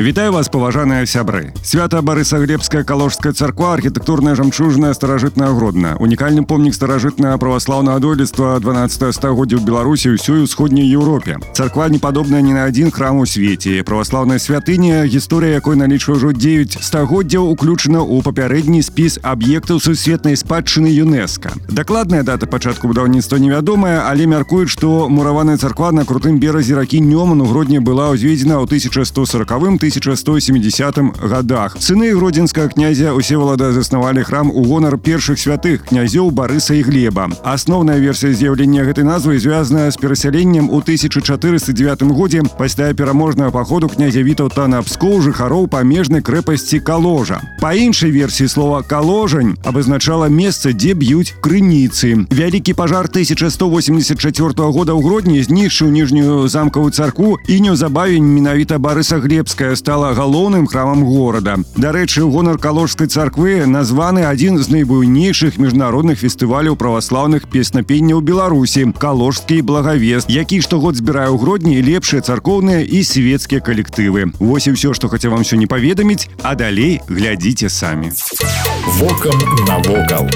Вітаю вас паважаныя сябры свята барысаглебская каложская царква архітэктурная жамчужная старажытная гродна унікальны помнік старажытнага праваслаўнага дойлідства 12 стагоддзя ў беларусі ўсёй усходняй еўропе царква не падобная ні на адзін храм у свеце праваслаўная святыня гісторыя якой налічвае ўжо 9 стагоддзяў уключана ў папярэдні спіс аб'ектаў сусветнай спадчыны юнеска дакладная дата пачатку будаўніцтва невядомая але мяркуюць што мураваная царква на крутым беразе ракі нёман у гродні была ўзведзена ў 1140 1170 годах. Сыны гродзенскага князя Усевалада заснавалі храм у гонар першых святых князёў Барыса і Глеба. Асноўная версія з'яўлення гэтай назвы звязаная з перасяленнем у 1409 годзе пасля пераможнага паходу князя Вітаўта на Пскоў жыхароў памежнай крэпасці Каложа. Па іншай версіі слова каложань абазначала месца, дзе б'юць крыніцы. Вялікі пажар 1184 года ў гродні знішчыў ніжнюю замкавую царкву і неўзабаве менавіта Барыса Глебская стала галоўным храмам горада. Дарэчы, у гонар каложскай царквы названы адзін з найбуйнейшых міжнародных фестываляў праваслаўных песнапенняў Беларусі каложскі благавест, які штогод збірае ў гродні лепшыя царкоўныя і свецкія калектывы. Вось і ўсё, што хаця вам сёння паведаміць, а далей глядзіце самі. Вокам навокал.